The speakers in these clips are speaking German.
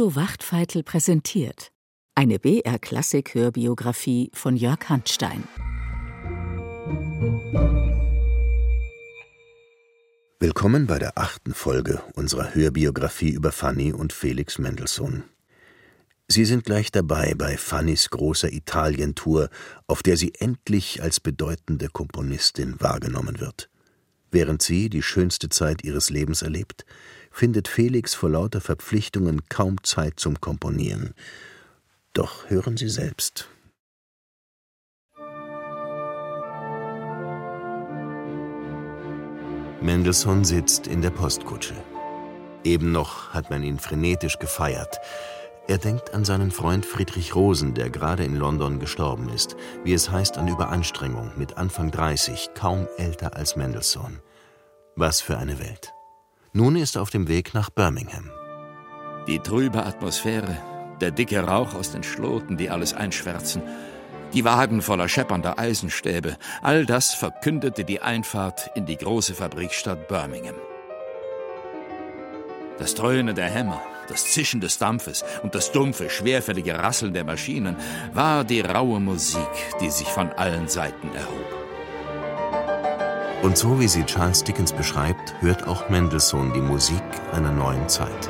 Udo Wachtfeitel präsentiert eine BR-Klassik-Hörbiografie von Jörg Handstein. Willkommen bei der achten Folge unserer Hörbiografie über Fanny und Felix Mendelssohn. Sie sind gleich dabei bei Fannys großer Italientour, auf der sie endlich als bedeutende Komponistin wahrgenommen wird. Während sie die schönste Zeit ihres Lebens erlebt, findet Felix vor lauter Verpflichtungen kaum Zeit zum Komponieren. Doch hören Sie selbst. Mendelssohn sitzt in der Postkutsche. Eben noch hat man ihn frenetisch gefeiert. Er denkt an seinen Freund Friedrich Rosen, der gerade in London gestorben ist, wie es heißt an Überanstrengung, mit Anfang 30, kaum älter als Mendelssohn. Was für eine Welt. Nun ist er auf dem Weg nach Birmingham. Die trübe Atmosphäre, der dicke Rauch aus den Schloten, die alles einschwärzen, die Wagen voller scheppernder Eisenstäbe, all das verkündete die Einfahrt in die große Fabrikstadt Birmingham. Das Dröhnen der Hämmer, das Zischen des Dampfes und das dumpfe, schwerfällige Rasseln der Maschinen war die raue Musik, die sich von allen Seiten erhob. Und so wie sie Charles Dickens beschreibt, hört auch Mendelssohn die Musik einer neuen Zeit.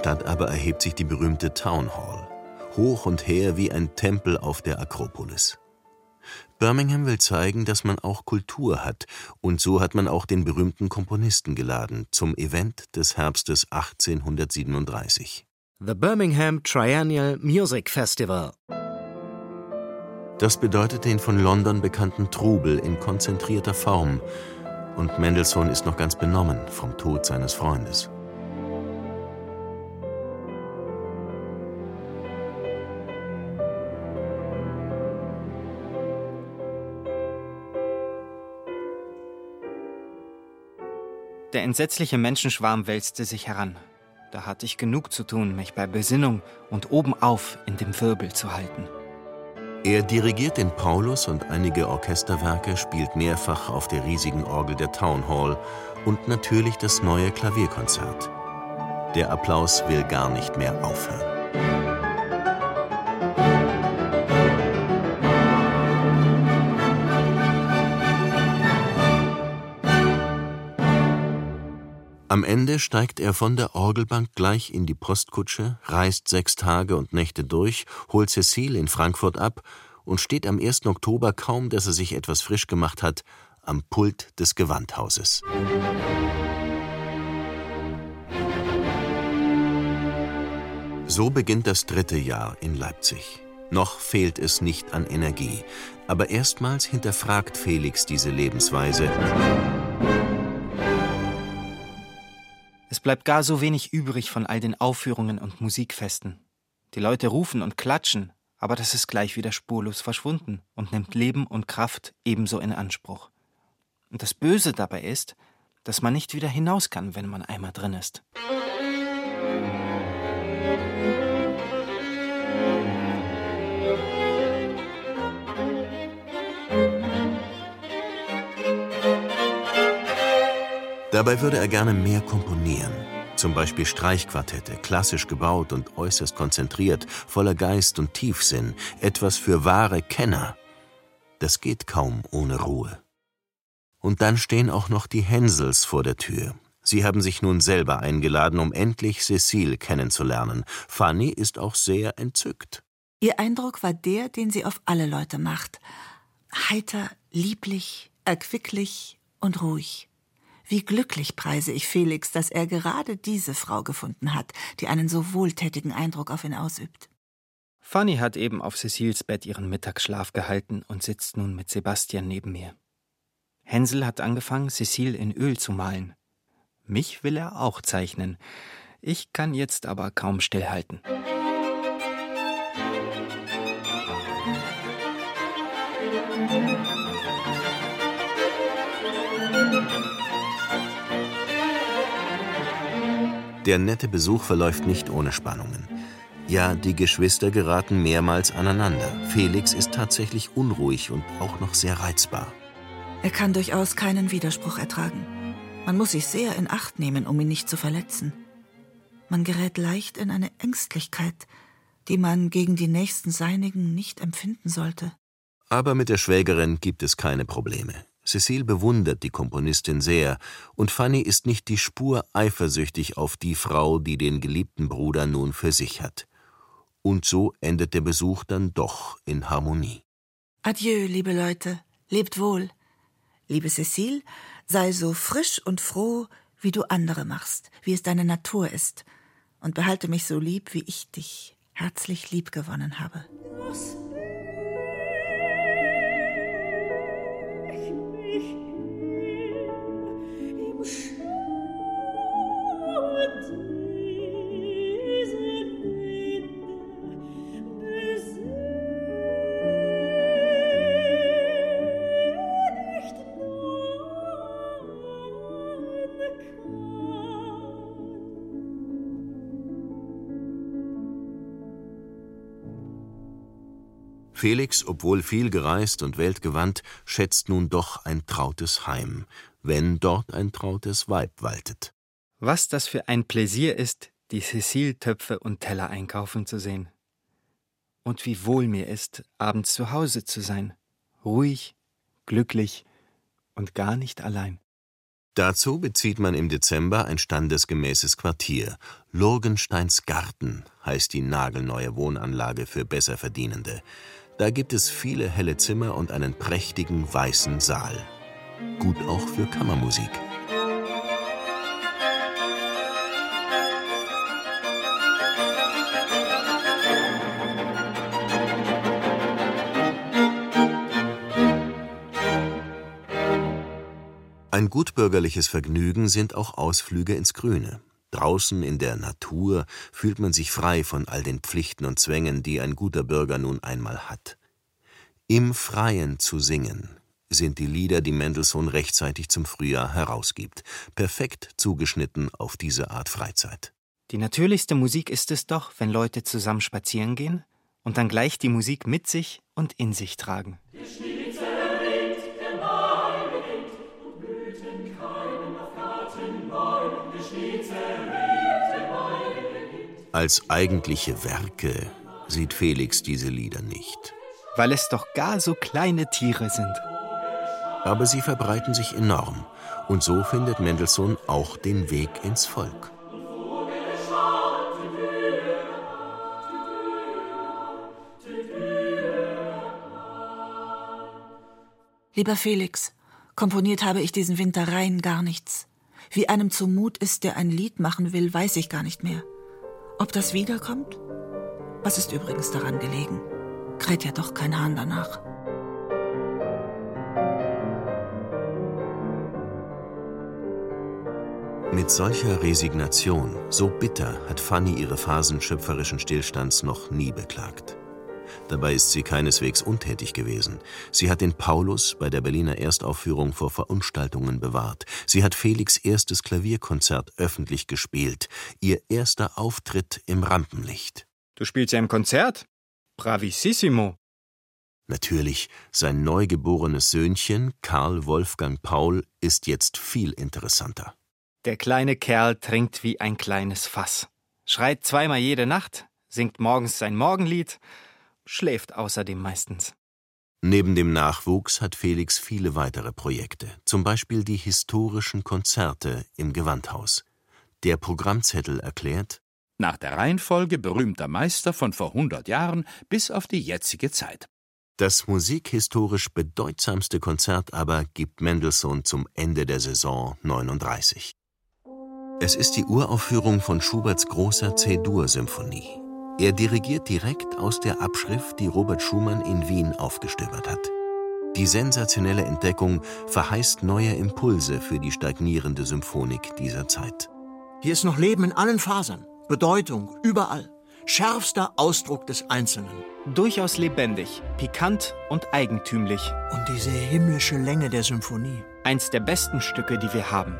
Stadt aber erhebt sich die berühmte Town Hall, hoch und her wie ein Tempel auf der Akropolis. Birmingham will zeigen, dass man auch Kultur hat, und so hat man auch den berühmten Komponisten geladen zum Event des Herbstes 1837. The Birmingham Triennial Music Festival. Das bedeutet den von London bekannten Trubel in konzentrierter Form, und Mendelssohn ist noch ganz benommen vom Tod seines Freundes. Der entsetzliche Menschenschwarm wälzte sich heran. Da hatte ich genug zu tun, mich bei Besinnung und obenauf in dem Wirbel zu halten. Er dirigiert den Paulus und einige Orchesterwerke, spielt mehrfach auf der riesigen Orgel der Town Hall und natürlich das neue Klavierkonzert. Der Applaus will gar nicht mehr aufhören. Am Ende steigt er von der Orgelbank gleich in die Postkutsche, reist sechs Tage und Nächte durch, holt Cecile in Frankfurt ab und steht am 1. Oktober, kaum dass er sich etwas frisch gemacht hat, am Pult des Gewandhauses. So beginnt das dritte Jahr in Leipzig. Noch fehlt es nicht an Energie, aber erstmals hinterfragt Felix diese Lebensweise. Es bleibt gar so wenig übrig von all den Aufführungen und Musikfesten. Die Leute rufen und klatschen, aber das ist gleich wieder spurlos verschwunden und nimmt Leben und Kraft ebenso in Anspruch. Und das Böse dabei ist, dass man nicht wieder hinaus kann, wenn man einmal drin ist. Dabei würde er gerne mehr komponieren. Zum Beispiel Streichquartette, klassisch gebaut und äußerst konzentriert, voller Geist und Tiefsinn, etwas für wahre Kenner. Das geht kaum ohne Ruhe. Und dann stehen auch noch die Hensels vor der Tür. Sie haben sich nun selber eingeladen, um endlich Cecile kennenzulernen. Fanny ist auch sehr entzückt. Ihr Eindruck war der, den sie auf alle Leute macht. Heiter, lieblich, erquicklich und ruhig. Wie glücklich preise ich Felix, dass er gerade diese Frau gefunden hat, die einen so wohltätigen Eindruck auf ihn ausübt. Fanny hat eben auf Cecils Bett ihren Mittagsschlaf gehalten und sitzt nun mit Sebastian neben mir. Hänsel hat angefangen, Cecile in Öl zu malen. Mich will er auch zeichnen. Ich kann jetzt aber kaum stillhalten. Der nette Besuch verläuft nicht ohne Spannungen. Ja, die Geschwister geraten mehrmals aneinander. Felix ist tatsächlich unruhig und auch noch sehr reizbar. Er kann durchaus keinen Widerspruch ertragen. Man muss sich sehr in Acht nehmen, um ihn nicht zu verletzen. Man gerät leicht in eine Ängstlichkeit, die man gegen die nächsten Seinigen nicht empfinden sollte. Aber mit der Schwägerin gibt es keine Probleme. Cecile bewundert die Komponistin sehr, und Fanny ist nicht die Spur eifersüchtig auf die Frau, die den geliebten Bruder nun für sich hat. Und so endet der Besuch dann doch in Harmonie. Adieu, liebe Leute, lebt wohl. Liebe Cecile, sei so frisch und froh, wie du andere machst, wie es deine Natur ist, und behalte mich so lieb, wie ich dich herzlich lieb gewonnen habe. Was? Felix, obwohl viel gereist und weltgewandt, schätzt nun doch ein trautes Heim, wenn dort ein trautes Weib waltet. Was das für ein Pläsier ist, die Cecile-Töpfe und Teller einkaufen zu sehen. Und wie wohl mir ist, abends zu Hause zu sein, ruhig, glücklich und gar nicht allein. Dazu bezieht man im Dezember ein standesgemäßes Quartier. Lurgensteins Garten heißt die nagelneue Wohnanlage für Besserverdienende. Da gibt es viele helle Zimmer und einen prächtigen weißen Saal. Gut auch für Kammermusik. Ein gutbürgerliches Vergnügen sind auch Ausflüge ins Grüne. Draußen in der Natur fühlt man sich frei von all den Pflichten und Zwängen, die ein guter Bürger nun einmal hat. Im Freien zu singen sind die Lieder, die Mendelssohn rechtzeitig zum Frühjahr herausgibt, perfekt zugeschnitten auf diese Art Freizeit. Die natürlichste Musik ist es doch, wenn Leute zusammen spazieren gehen und dann gleich die Musik mit sich und in sich tragen. Als eigentliche Werke sieht Felix diese Lieder nicht. Weil es doch gar so kleine Tiere sind. Aber sie verbreiten sich enorm, und so findet Mendelssohn auch den Weg ins Volk. Lieber Felix, komponiert habe ich diesen Winter rein gar nichts. Wie einem zumut ist, der ein Lied machen will, weiß ich gar nicht mehr. Ob das wiederkommt? Was ist übrigens daran gelegen? Kräht ja doch kein Hahn danach. Mit solcher Resignation, so bitter, hat Fanny ihre Phasen schöpferischen Stillstands noch nie beklagt. Dabei ist sie keineswegs untätig gewesen. Sie hat den Paulus bei der Berliner Erstaufführung vor Verunstaltungen bewahrt. Sie hat Felix erstes Klavierkonzert öffentlich gespielt. Ihr erster Auftritt im Rampenlicht. Du spielst ja im Konzert? Bravissimo. Natürlich, sein neugeborenes Söhnchen, Karl Wolfgang Paul, ist jetzt viel interessanter. Der kleine Kerl trinkt wie ein kleines Fass, schreit zweimal jede Nacht, singt morgens sein Morgenlied schläft außerdem meistens. Neben dem Nachwuchs hat Felix viele weitere Projekte, zum Beispiel die historischen Konzerte im Gewandhaus. Der Programmzettel erklärt Nach der Reihenfolge berühmter Meister von vor 100 Jahren bis auf die jetzige Zeit. Das musikhistorisch bedeutsamste Konzert aber gibt Mendelssohn zum Ende der Saison 39. Es ist die Uraufführung von Schuberts großer C-Dur-Symphonie. Er dirigiert direkt aus der Abschrift, die Robert Schumann in Wien aufgestöbert hat. Die sensationelle Entdeckung verheißt neue Impulse für die stagnierende Symphonik dieser Zeit. Hier ist noch Leben in allen Fasern, Bedeutung überall, schärfster Ausdruck des Einzelnen. Durchaus lebendig, pikant und eigentümlich. Und diese himmlische Länge der Symphonie. Eins der besten Stücke, die wir haben.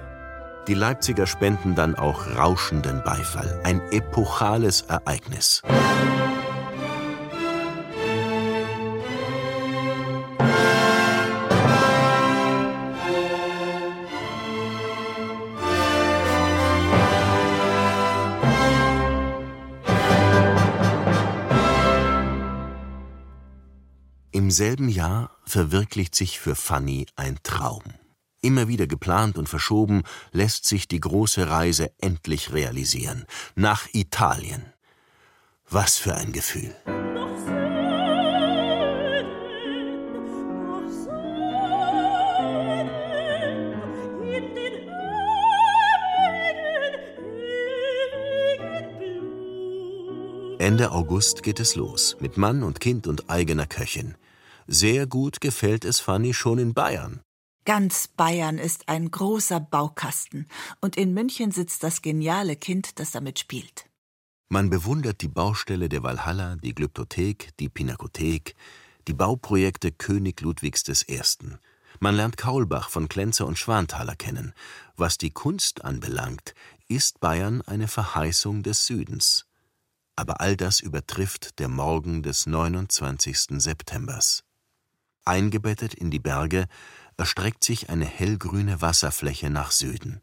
Die Leipziger spenden dann auch rauschenden Beifall. Ein epochales Ereignis. Im selben Jahr verwirklicht sich für Fanny ein Traum. Immer wieder geplant und verschoben, lässt sich die große Reise endlich realisieren. Nach Italien. Was für ein Gefühl. Ende August geht es los, mit Mann und Kind und eigener Köchin. Sehr gut gefällt es Fanny schon in Bayern. Ganz Bayern ist ein großer Baukasten, und in München sitzt das geniale Kind, das damit spielt. Man bewundert die Baustelle der Walhalla, die Glyptothek, die Pinakothek, die Bauprojekte König Ludwigs I. Man lernt Kaulbach von Klenzer und Schwanthaler kennen. Was die Kunst anbelangt, ist Bayern eine Verheißung des Südens. Aber all das übertrifft der Morgen des 29. Septembers. Eingebettet in die Berge erstreckt sich eine hellgrüne Wasserfläche nach Süden.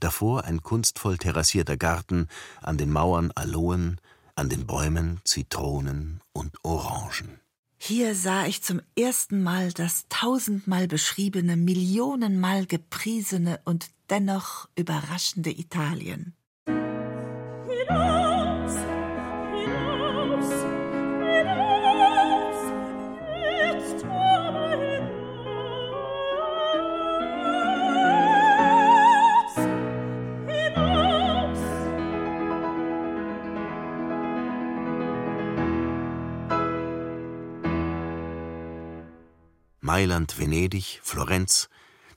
Davor ein kunstvoll terrassierter Garten, an den Mauern Aloen, an den Bäumen Zitronen und Orangen. Hier sah ich zum ersten Mal das tausendmal beschriebene, millionenmal gepriesene und dennoch überraschende Italien. Mailand, Venedig, Florenz.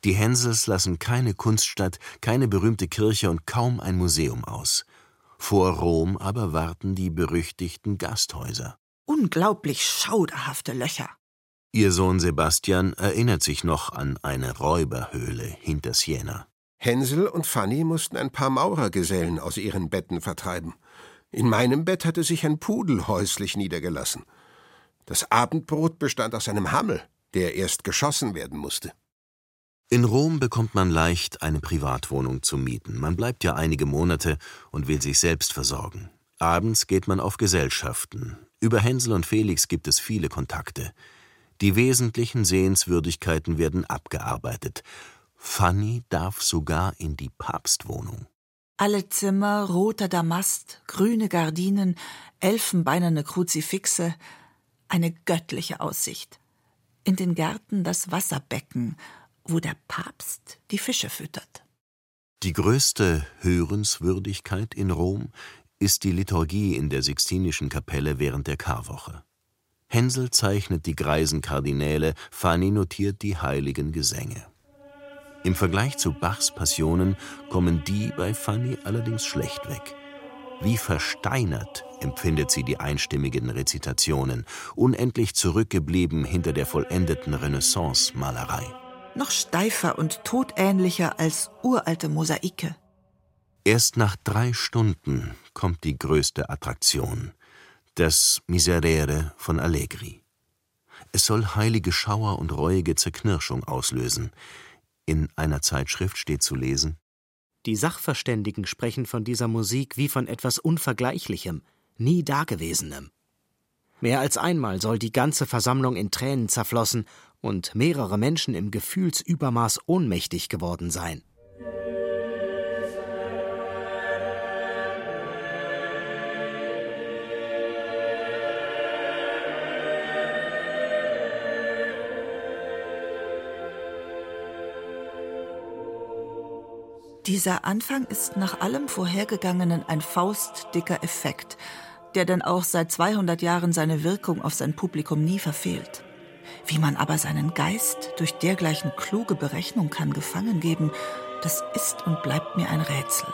Die Hensels lassen keine Kunststadt, keine berühmte Kirche und kaum ein Museum aus. Vor Rom aber warten die berüchtigten Gasthäuser. Unglaublich schauderhafte Löcher. Ihr Sohn Sebastian erinnert sich noch an eine Räuberhöhle hinter Siena. Hänsel und Fanny mussten ein paar Maurergesellen aus ihren Betten vertreiben. In meinem Bett hatte sich ein Pudel häuslich niedergelassen. Das Abendbrot bestand aus einem Hammel der erst geschossen werden musste. In Rom bekommt man leicht eine Privatwohnung zu mieten. Man bleibt ja einige Monate und will sich selbst versorgen. Abends geht man auf Gesellschaften. Über Hänsel und Felix gibt es viele Kontakte. Die wesentlichen Sehenswürdigkeiten werden abgearbeitet. Fanny darf sogar in die Papstwohnung. Alle Zimmer roter Damast, grüne Gardinen, elfenbeinerne Kruzifixe, eine göttliche Aussicht in den Gärten das Wasserbecken, wo der Papst die Fische füttert. Die größte Hörenswürdigkeit in Rom ist die Liturgie in der Sixtinischen Kapelle während der Karwoche. Hänsel zeichnet die greisen Kardinäle, Fanny notiert die heiligen Gesänge. Im Vergleich zu Bachs Passionen kommen die bei Fanny allerdings schlecht weg. Wie versteinert empfindet sie die einstimmigen Rezitationen, unendlich zurückgeblieben hinter der vollendeten Renaissance-Malerei. Noch steifer und todähnlicher als uralte Mosaike. Erst nach drei Stunden kommt die größte Attraktion, das Miserere von Allegri. Es soll heilige Schauer und reuige Zerknirschung auslösen. In einer Zeitschrift steht zu lesen die Sachverständigen sprechen von dieser Musik wie von etwas Unvergleichlichem, nie Dagewesenem. Mehr als einmal soll die ganze Versammlung in Tränen zerflossen und mehrere Menschen im Gefühlsübermaß ohnmächtig geworden sein. Dieser Anfang ist nach allem Vorhergegangenen ein faustdicker Effekt, der dann auch seit 200 Jahren seine Wirkung auf sein Publikum nie verfehlt. Wie man aber seinen Geist durch dergleichen kluge Berechnung kann gefangen geben, das ist und bleibt mir ein Rätsel.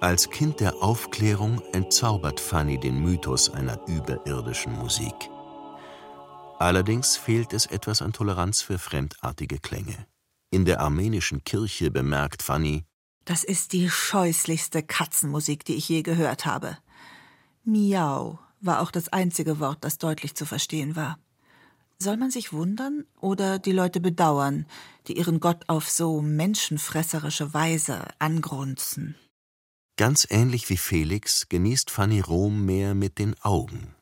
Als Kind der Aufklärung entzaubert Fanny den Mythos einer überirdischen Musik. Allerdings fehlt es etwas an Toleranz für fremdartige Klänge. In der armenischen Kirche bemerkt Fanny, das ist die scheußlichste Katzenmusik, die ich je gehört habe. Miau war auch das einzige Wort, das deutlich zu verstehen war. Soll man sich wundern oder die Leute bedauern, die ihren Gott auf so menschenfresserische Weise angrunzen? Ganz ähnlich wie Felix genießt Fanny Rom mehr mit den Augen.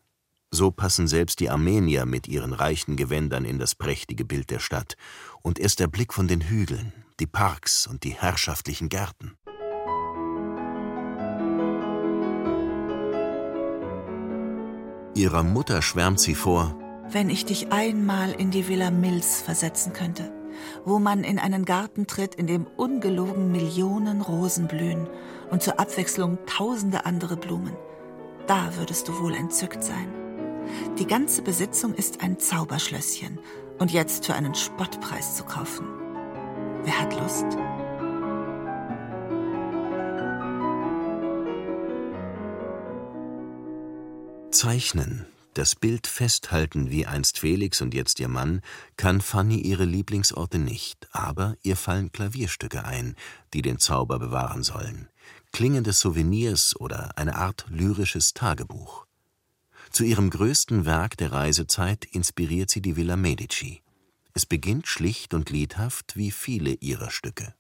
So passen selbst die Armenier mit ihren reichen Gewändern in das prächtige Bild der Stadt, und erst der Blick von den Hügeln, die Parks und die herrschaftlichen Gärten. Ihrer Mutter schwärmt sie vor, wenn ich dich einmal in die Villa Mills versetzen könnte, wo man in einen Garten tritt, in dem ungelogen Millionen Rosen blühen und zur Abwechslung tausende andere Blumen. Da würdest du wohl entzückt sein. Die ganze Besitzung ist ein Zauberschlösschen und jetzt für einen Spottpreis zu kaufen. Wer hat Lust? Zeichnen, das Bild festhalten wie einst Felix und jetzt ihr Mann, kann Fanny ihre Lieblingsorte nicht, aber ihr fallen Klavierstücke ein, die den Zauber bewahren sollen. Klingende Souvenirs oder eine Art lyrisches Tagebuch. Zu ihrem größten Werk der Reisezeit inspiriert sie die Villa Medici. Es beginnt schlicht und liedhaft wie viele ihrer Stücke.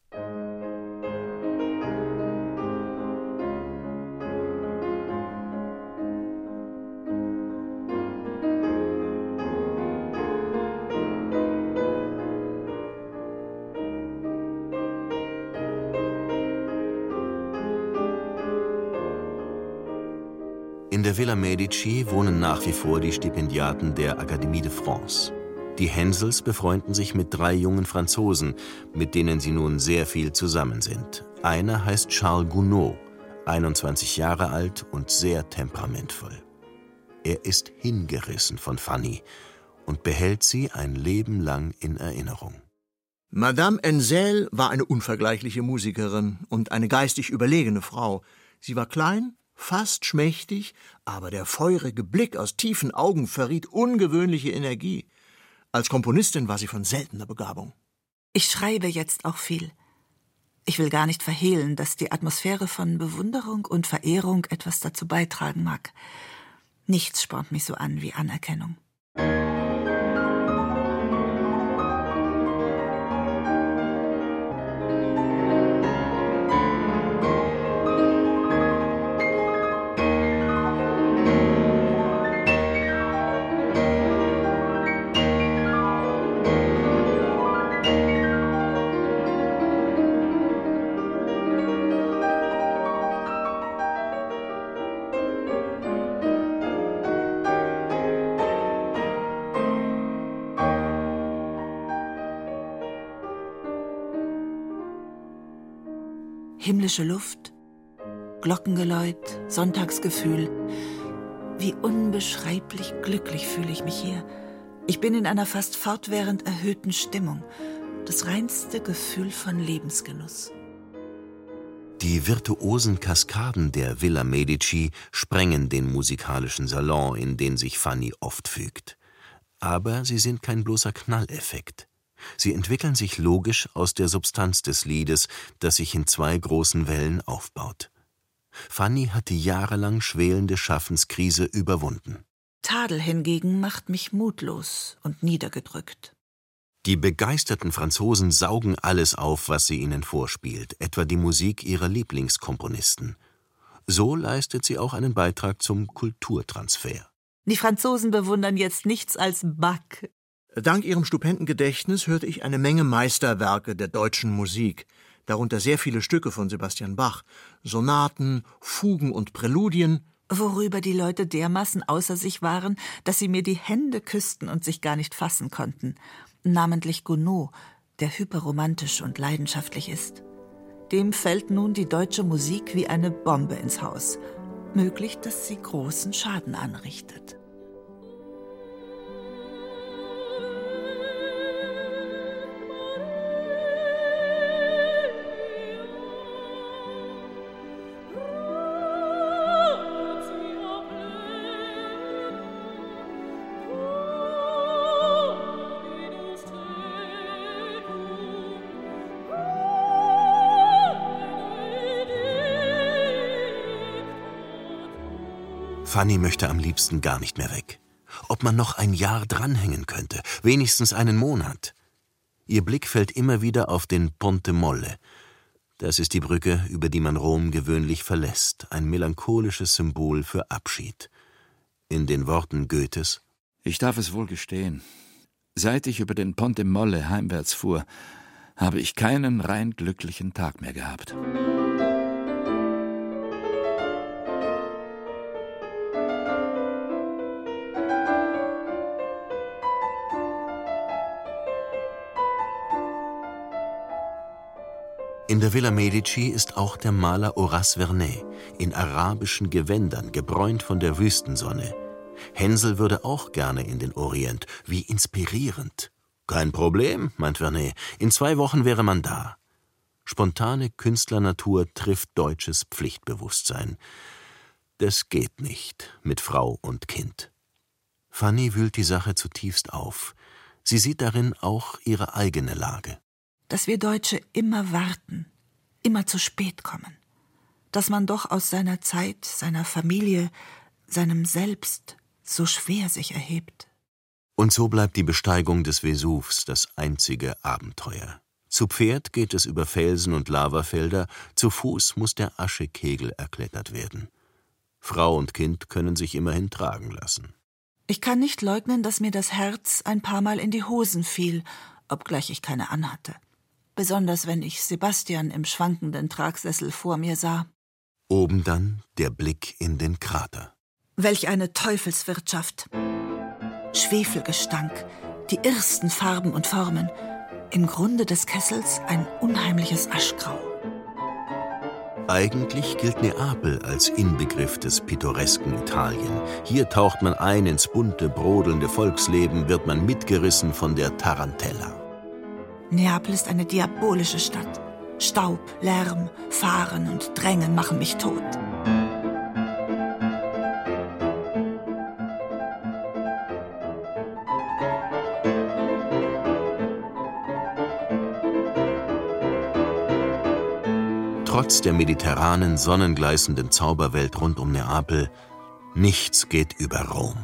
In der Villa Medici wohnen nach wie vor die Stipendiaten der Académie de France. Die Hensels befreunden sich mit drei jungen Franzosen, mit denen sie nun sehr viel zusammen sind. Einer heißt Charles Gounod, 21 Jahre alt und sehr temperamentvoll. Er ist hingerissen von Fanny und behält sie ein Leben lang in Erinnerung. Madame Ensel war eine unvergleichliche Musikerin und eine geistig überlegene Frau. Sie war klein, fast schmächtig, aber der feurige Blick aus tiefen Augen verriet ungewöhnliche Energie. Als Komponistin war sie von seltener Begabung. Ich schreibe jetzt auch viel. Ich will gar nicht verhehlen, dass die Atmosphäre von Bewunderung und Verehrung etwas dazu beitragen mag. Nichts spornt mich so an wie Anerkennung. Himmlische Luft, Glockengeläut, Sonntagsgefühl. Wie unbeschreiblich glücklich fühle ich mich hier. Ich bin in einer fast fortwährend erhöhten Stimmung. Das reinste Gefühl von Lebensgenuss. Die virtuosen Kaskaden der Villa Medici sprengen den musikalischen Salon, in den sich Fanny oft fügt. Aber sie sind kein bloßer Knalleffekt. Sie entwickeln sich logisch aus der Substanz des Liedes, das sich in zwei großen Wellen aufbaut. Fanny hat die jahrelang schwelende Schaffenskrise überwunden. Tadel hingegen macht mich mutlos und niedergedrückt. Die begeisterten Franzosen saugen alles auf, was sie ihnen vorspielt, etwa die Musik ihrer Lieblingskomponisten. So leistet sie auch einen Beitrag zum Kulturtransfer. Die Franzosen bewundern jetzt nichts als Bach, Dank ihrem stupenden Gedächtnis hörte ich eine Menge Meisterwerke der deutschen Musik, darunter sehr viele Stücke von Sebastian Bach, Sonaten, Fugen und Präludien, worüber die Leute dermaßen außer sich waren, dass sie mir die Hände küssten und sich gar nicht fassen konnten, namentlich Gounod, der hyperromantisch und leidenschaftlich ist. Dem fällt nun die deutsche Musik wie eine Bombe ins Haus. Möglich, dass sie großen Schaden anrichtet. Fanny möchte am liebsten gar nicht mehr weg. Ob man noch ein Jahr dranhängen könnte, wenigstens einen Monat. Ihr Blick fällt immer wieder auf den Ponte Molle. Das ist die Brücke, über die man Rom gewöhnlich verlässt, ein melancholisches Symbol für Abschied. In den Worten Goethes Ich darf es wohl gestehen. Seit ich über den Ponte Molle heimwärts fuhr, habe ich keinen rein glücklichen Tag mehr gehabt. In der Villa Medici ist auch der Maler Horace Vernet, in arabischen Gewändern, gebräunt von der Wüstensonne. Hänsel würde auch gerne in den Orient. Wie inspirierend. Kein Problem, meint Vernet. In zwei Wochen wäre man da. Spontane Künstlernatur trifft deutsches Pflichtbewusstsein. Das geht nicht mit Frau und Kind. Fanny wühlt die Sache zutiefst auf. Sie sieht darin auch ihre eigene Lage dass wir Deutsche immer warten, immer zu spät kommen, dass man doch aus seiner Zeit, seiner Familie, seinem Selbst so schwer sich erhebt. Und so bleibt die Besteigung des Vesuvs das einzige Abenteuer. Zu Pferd geht es über Felsen und Lavafelder, zu Fuß muss der Aschekegel erklettert werden. Frau und Kind können sich immerhin tragen lassen. Ich kann nicht leugnen, dass mir das Herz ein paar Mal in die Hosen fiel, obgleich ich keine anhatte besonders wenn ich Sebastian im schwankenden Tragsessel vor mir sah. Oben dann der Blick in den Krater. Welch eine Teufelswirtschaft. Schwefelgestank, die irrsten Farben und Formen, im Grunde des Kessels ein unheimliches Aschgrau. Eigentlich gilt Neapel als Inbegriff des pittoresken Italien. Hier taucht man ein ins bunte, brodelnde Volksleben, wird man mitgerissen von der Tarantella. Neapel ist eine diabolische Stadt. Staub, Lärm, Fahren und Drängen machen mich tot. Trotz der mediterranen, sonnengleißenden Zauberwelt rund um Neapel, nichts geht über Rom.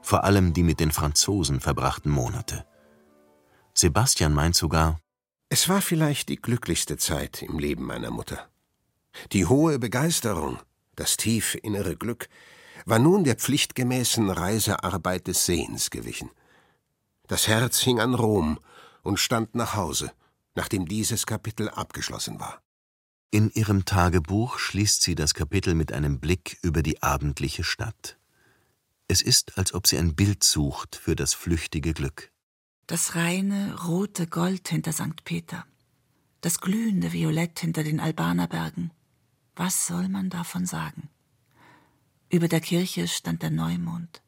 Vor allem die mit den Franzosen verbrachten Monate. Sebastian meint sogar, es war vielleicht die glücklichste Zeit im Leben meiner Mutter. Die hohe Begeisterung, das tiefe innere Glück, war nun der pflichtgemäßen Reisearbeit des Sehens gewichen. Das Herz hing an Rom und stand nach Hause, nachdem dieses Kapitel abgeschlossen war. In ihrem Tagebuch schließt sie das Kapitel mit einem Blick über die abendliche Stadt. Es ist, als ob sie ein Bild sucht für das flüchtige Glück das reine rote Gold hinter St. Peter, das glühende Violett hinter den Albanerbergen. Was soll man davon sagen? Über der Kirche stand der Neumond,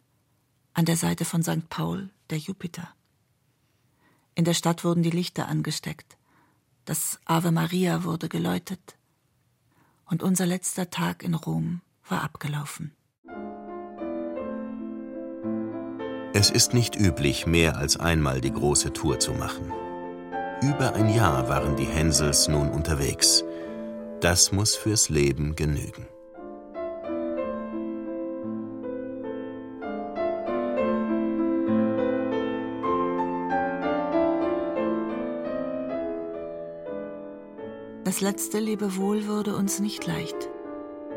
an der Seite von St. Paul der Jupiter. In der Stadt wurden die Lichter angesteckt, das Ave Maria wurde geläutet, und unser letzter Tag in Rom war abgelaufen. Es ist nicht üblich, mehr als einmal die große Tour zu machen. Über ein Jahr waren die Hänsels nun unterwegs. Das muss fürs Leben genügen. Das letzte Lebewohl wurde uns nicht leicht.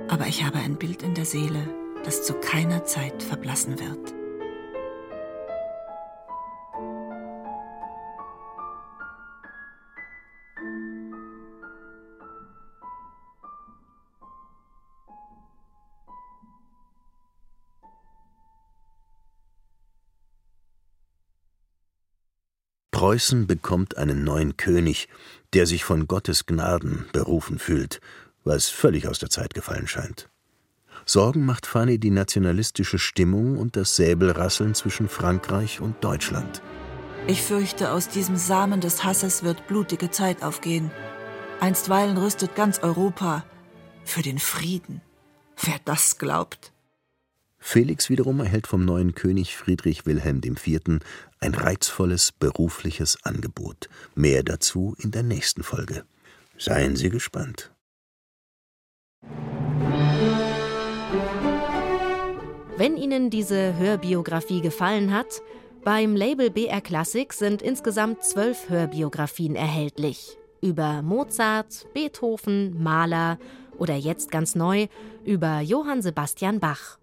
Aber ich habe ein Bild in der Seele, das zu keiner Zeit verblassen wird. Preußen bekommt einen neuen König, der sich von Gottes Gnaden berufen fühlt, was völlig aus der Zeit gefallen scheint. Sorgen macht Fanny die nationalistische Stimmung und das Säbelrasseln zwischen Frankreich und Deutschland. Ich fürchte, aus diesem Samen des Hasses wird blutige Zeit aufgehen. Einstweilen rüstet ganz Europa für den Frieden. Wer das glaubt. Felix wiederum erhält vom neuen König Friedrich Wilhelm IV. ein reizvolles berufliches Angebot. Mehr dazu in der nächsten Folge. Seien Sie gespannt. Wenn Ihnen diese Hörbiografie gefallen hat, beim Label BR Classic sind insgesamt zwölf Hörbiografien erhältlich. Über Mozart, Beethoven, Mahler oder jetzt ganz neu über Johann Sebastian Bach.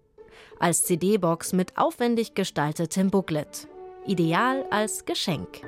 Als CD-Box mit aufwendig gestaltetem Booklet. Ideal als Geschenk.